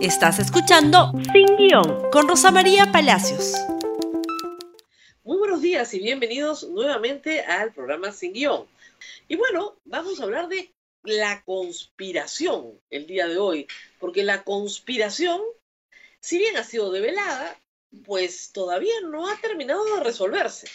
Estás escuchando Sin Guión con Rosa María Palacios. Muy buenos días y bienvenidos nuevamente al programa Sin Guión. Y bueno, vamos a hablar de la conspiración el día de hoy, porque la conspiración, si bien ha sido develada, pues todavía no ha terminado de resolverse.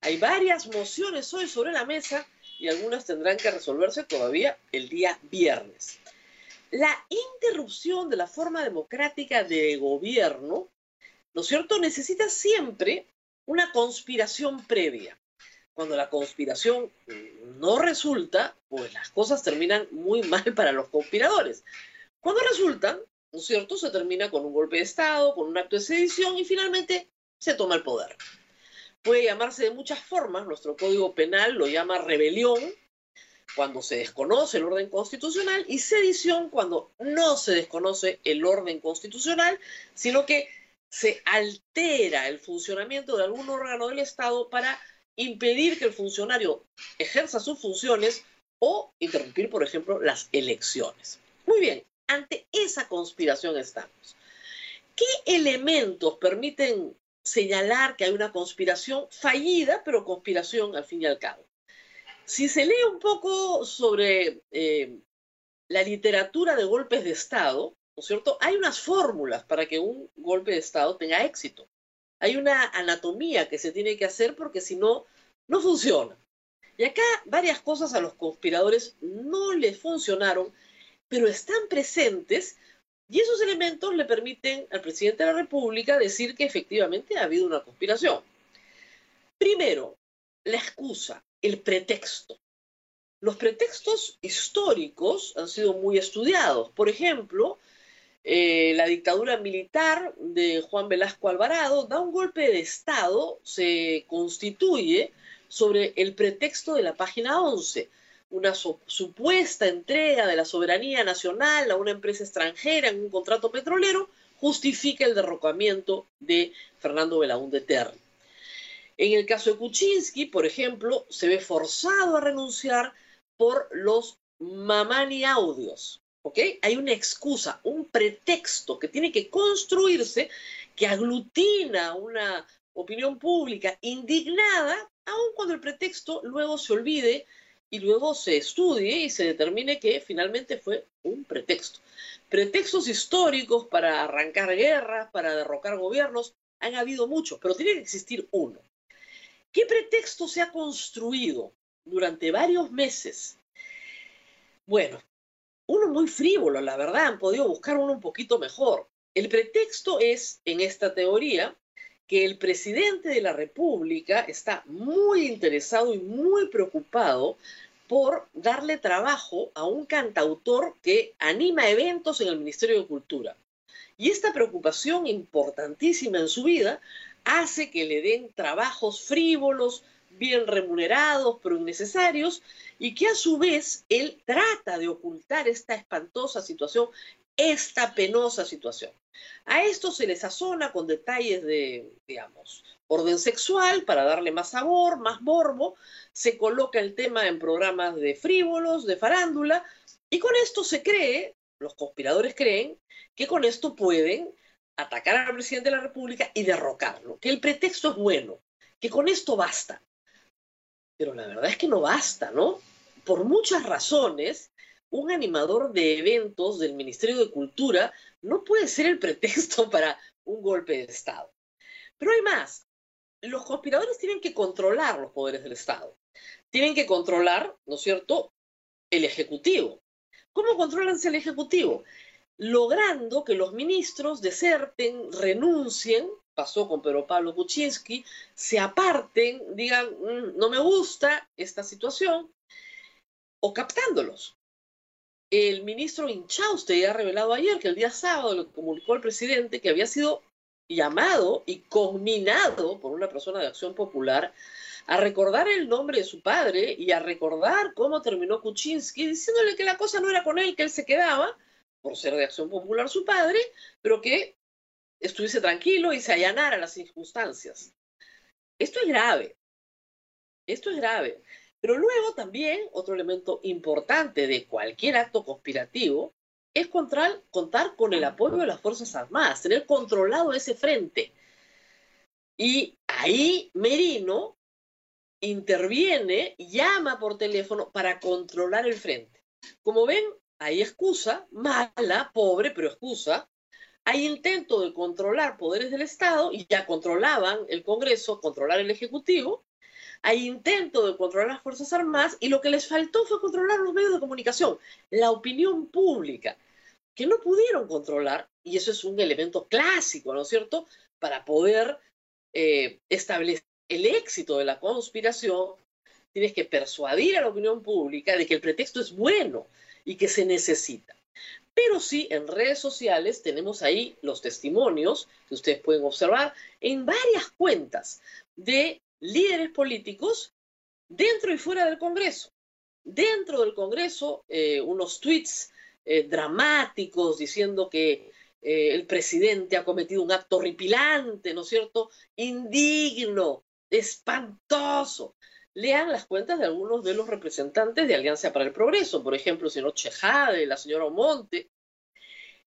Hay varias mociones hoy sobre la mesa y algunas tendrán que resolverse todavía el día viernes. La interrupción de la forma democrática de gobierno, ¿no es cierto?, necesita siempre una conspiración previa. Cuando la conspiración no resulta, pues las cosas terminan muy mal para los conspiradores. Cuando resultan, ¿no es cierto?, se termina con un golpe de Estado, con un acto de sedición y finalmente se toma el poder. Puede llamarse de muchas formas, nuestro código penal lo llama rebelión, cuando se desconoce el orden constitucional y sedición cuando no se desconoce el orden constitucional, sino que se altera el funcionamiento de algún órgano del Estado para impedir que el funcionario ejerza sus funciones o interrumpir, por ejemplo, las elecciones. Muy bien, ante esa conspiración estamos. ¿Qué elementos permiten señalar que hay una conspiración fallida, pero conspiración al fin y al cabo? Si se lee un poco sobre eh, la literatura de golpes de Estado, ¿no es cierto? Hay unas fórmulas para que un golpe de Estado tenga éxito. Hay una anatomía que se tiene que hacer porque si no, no funciona. Y acá varias cosas a los conspiradores no les funcionaron, pero están presentes y esos elementos le permiten al presidente de la República decir que efectivamente ha habido una conspiración. Primero, la excusa el pretexto. Los pretextos históricos han sido muy estudiados. Por ejemplo, eh, la dictadura militar de Juan Velasco Alvarado da un golpe de Estado, se constituye sobre el pretexto de la página 11, una supuesta entrega de la soberanía nacional a una empresa extranjera en un contrato petrolero, justifica el derrocamiento de Fernando Belaúnde Terry. En el caso de Kuczynski, por ejemplo, se ve forzado a renunciar por los mamani audios. ¿Ok? Hay una excusa, un pretexto que tiene que construirse que aglutina una opinión pública indignada, aun cuando el pretexto luego se olvide y luego se estudie y se determine que finalmente fue un pretexto. Pretextos históricos para arrancar guerras, para derrocar gobiernos, han habido muchos, pero tiene que existir uno. ¿Qué pretexto se ha construido durante varios meses? Bueno, uno muy frívolo, la verdad, han podido buscar uno un poquito mejor. El pretexto es, en esta teoría, que el presidente de la República está muy interesado y muy preocupado por darle trabajo a un cantautor que anima eventos en el Ministerio de Cultura. Y esta preocupación importantísima en su vida hace que le den trabajos frívolos, bien remunerados, pero innecesarios, y que a su vez él trata de ocultar esta espantosa situación, esta penosa situación. A esto se le sazona con detalles de, digamos, orden sexual para darle más sabor, más morbo, se coloca el tema en programas de frívolos, de farándula, y con esto se cree, los conspiradores creen, que con esto pueden atacar al presidente de la República y derrocarlo, que el pretexto es bueno, que con esto basta. Pero la verdad es que no basta, ¿no? Por muchas razones, un animador de eventos del Ministerio de Cultura no puede ser el pretexto para un golpe de Estado. Pero hay más. Los conspiradores tienen que controlar los poderes del Estado. Tienen que controlar, ¿no es cierto?, el Ejecutivo. ¿Cómo controlan el Ejecutivo? Logrando que los ministros deserten, renuncien, pasó con Pedro Pablo Kuczynski, se aparten, digan, mm, no me gusta esta situación, o captándolos. El ministro Inchauste ha revelado ayer que el día sábado lo comunicó el presidente que había sido llamado y conminado por una persona de Acción Popular a recordar el nombre de su padre y a recordar cómo terminó Kuczynski, diciéndole que la cosa no era con él, que él se quedaba, por ser de acción popular su padre, pero que estuviese tranquilo y se allanara las circunstancias. Esto es grave. Esto es grave. Pero luego también otro elemento importante de cualquier acto conspirativo es contar, con el apoyo de las Fuerzas Armadas, tener controlado ese frente. Y ahí Merino interviene, llama por teléfono para controlar el frente. Como ven, hay excusa, mala, pobre, pero excusa. Hay intento de controlar poderes del Estado y ya controlaban el Congreso, controlar el Ejecutivo. Hay intento de controlar las Fuerzas Armadas y lo que les faltó fue controlar los medios de comunicación, la opinión pública, que no pudieron controlar, y eso es un elemento clásico, ¿no es cierto?, para poder eh, establecer el éxito de la conspiración, tienes que persuadir a la opinión pública de que el pretexto es bueno y que se necesita. Pero sí, en redes sociales tenemos ahí los testimonios que ustedes pueden observar en varias cuentas de líderes políticos dentro y fuera del Congreso. Dentro del Congreso, eh, unos tweets eh, dramáticos diciendo que eh, el presidente ha cometido un acto horripilante, ¿no es cierto? Indigno, espantoso. Lean las cuentas de algunos de los representantes de Alianza para el Progreso, por ejemplo, el señor Chejade, la señora Omonte.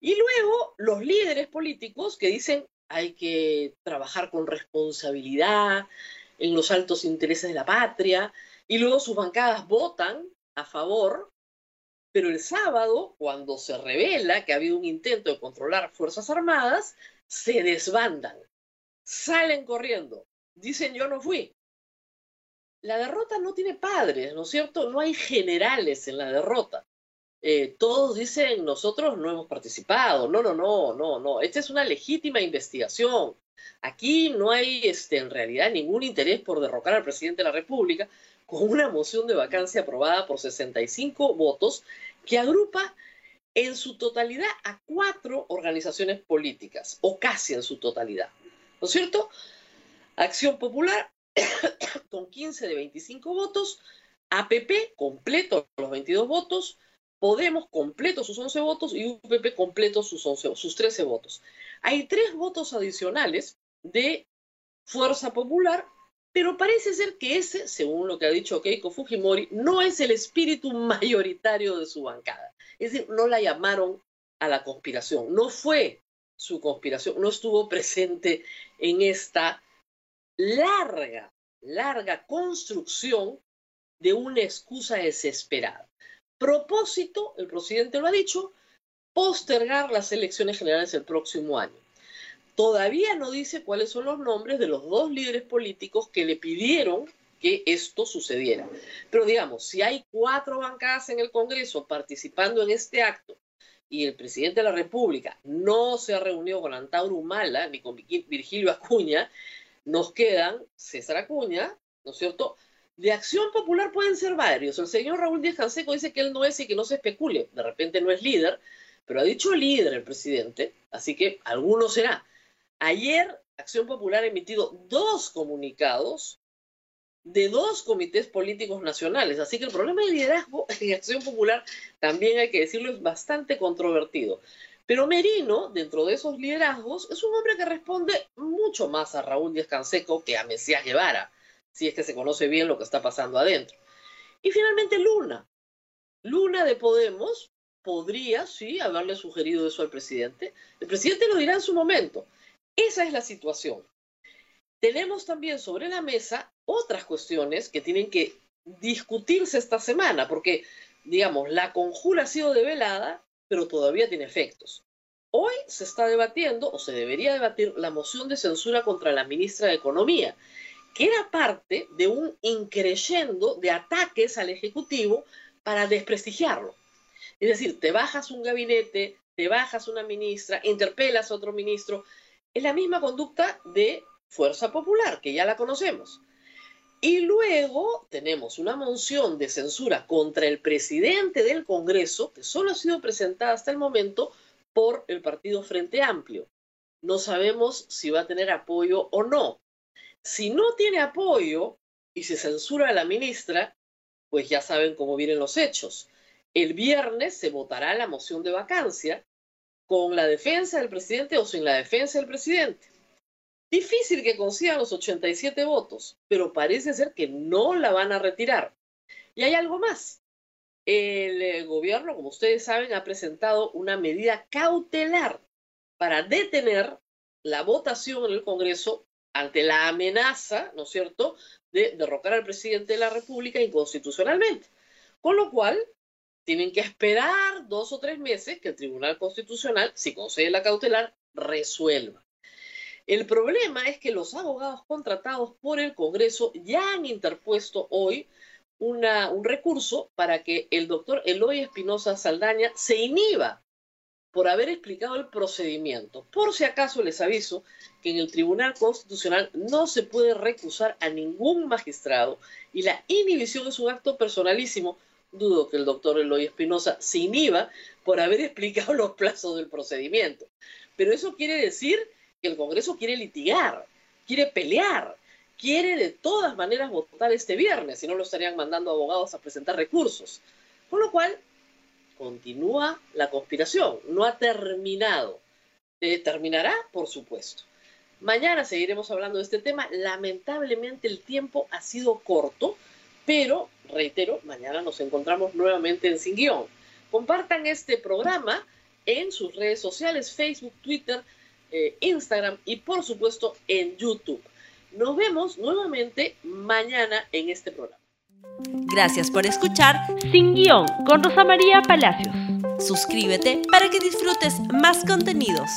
Y luego los líderes políticos que dicen hay que trabajar con responsabilidad en los altos intereses de la patria, y luego sus bancadas votan a favor, pero el sábado, cuando se revela que ha habido un intento de controlar Fuerzas Armadas, se desbandan, salen corriendo, dicen yo no fui. La derrota no tiene padres, ¿no es cierto? No hay generales en la derrota. Eh, todos dicen nosotros no hemos participado. No, no, no, no, no. Esta es una legítima investigación. Aquí no hay este, en realidad ningún interés por derrocar al presidente de la República con una moción de vacancia aprobada por 65 votos que agrupa en su totalidad a cuatro organizaciones políticas, o casi en su totalidad. ¿No es cierto? Acción Popular con 15 de 25 votos, APP completo los 22 votos, Podemos completo sus 11 votos y UPP completo sus, 11, sus 13 votos. Hay tres votos adicionales de Fuerza Popular, pero parece ser que ese, según lo que ha dicho Keiko Fujimori, no es el espíritu mayoritario de su bancada. Es decir, no la llamaron a la conspiración, no fue su conspiración, no estuvo presente en esta larga, larga construcción de una excusa desesperada. Propósito, el presidente lo ha dicho, postergar las elecciones generales el próximo año. Todavía no dice cuáles son los nombres de los dos líderes políticos que le pidieron que esto sucediera. Pero digamos, si hay cuatro bancadas en el Congreso participando en este acto y el presidente de la República no se ha reunido con Antauro Humala ni con Virgilio Acuña, nos quedan César Acuña, ¿no es cierto? De acción popular pueden ser varios. El señor Raúl Díaz Canseco dice que él no es y que no se especule. De repente no es líder, pero ha dicho líder el presidente, así que alguno será. Ayer Acción Popular ha emitido dos comunicados de dos comités políticos nacionales. Así que el problema de liderazgo en Acción Popular, también hay que decirlo, es bastante controvertido. Pero Merino, dentro de esos liderazgos, es un hombre que responde mucho más a Raúl Díaz Canseco que a Mesías Guevara, si es que se conoce bien lo que está pasando adentro. Y finalmente Luna. Luna de Podemos podría, sí, haberle sugerido eso al presidente. El presidente lo dirá en su momento. Esa es la situación. Tenemos también sobre la mesa otras cuestiones que tienen que discutirse esta semana, porque, digamos, la conjura ha sido develada, pero todavía tiene efectos. Hoy se está debatiendo, o se debería debatir, la moción de censura contra la ministra de Economía, que era parte de un increyendo de ataques al Ejecutivo para desprestigiarlo. Es decir, te bajas un gabinete, te bajas una ministra, interpelas a otro ministro. Es la misma conducta de Fuerza Popular, que ya la conocemos. Y luego tenemos una moción de censura contra el presidente del Congreso, que solo ha sido presentada hasta el momento por el partido Frente Amplio. No sabemos si va a tener apoyo o no. Si no tiene apoyo y se censura a la ministra, pues ya saben cómo vienen los hechos. El viernes se votará la moción de vacancia con la defensa del presidente o sin la defensa del presidente. Difícil que consigan los 87 votos, pero parece ser que no la van a retirar. Y hay algo más. el eh, gobierno, como ustedes saben, ha presentado una medida cautelar para detener la votación en el Congreso ante la amenaza, ¿no es cierto?, de derrocar al presidente de la República inconstitucionalmente. Con lo cual, tienen que esperar dos o tres meses que el Tribunal Constitucional, si concede la cautelar, resuelva. El problema es que los abogados contratados por el Congreso ya han interpuesto hoy un recurso para que el doctor Eloy Espinosa Saldaña se inhiba por haber explicado el procedimiento. Por si acaso les aviso que en el Tribunal Constitucional no se puede recusar a ningún magistrado y la inhibición es un acto personalísimo. Dudo que el doctor Eloy Espinosa se inhiba por haber explicado los plazos del procedimiento. Pero eso quiere decir el Congreso quiere litigar, quiere pelear, quiere de todas maneras votar este viernes, si no lo estarían mandando abogados a presentar recursos. Con lo cual, continúa la conspiración, no ha terminado. Terminará, por supuesto. Mañana seguiremos hablando de este tema. Lamentablemente el tiempo ha sido corto, pero, reitero, mañana nos encontramos nuevamente en Sin Guión. Compartan este programa en sus redes sociales, Facebook, Twitter, eh, Instagram y por supuesto en YouTube. Nos vemos nuevamente mañana en este programa. Gracias por escuchar Sin Guión con Rosa María Palacios. Suscríbete para que disfrutes más contenidos.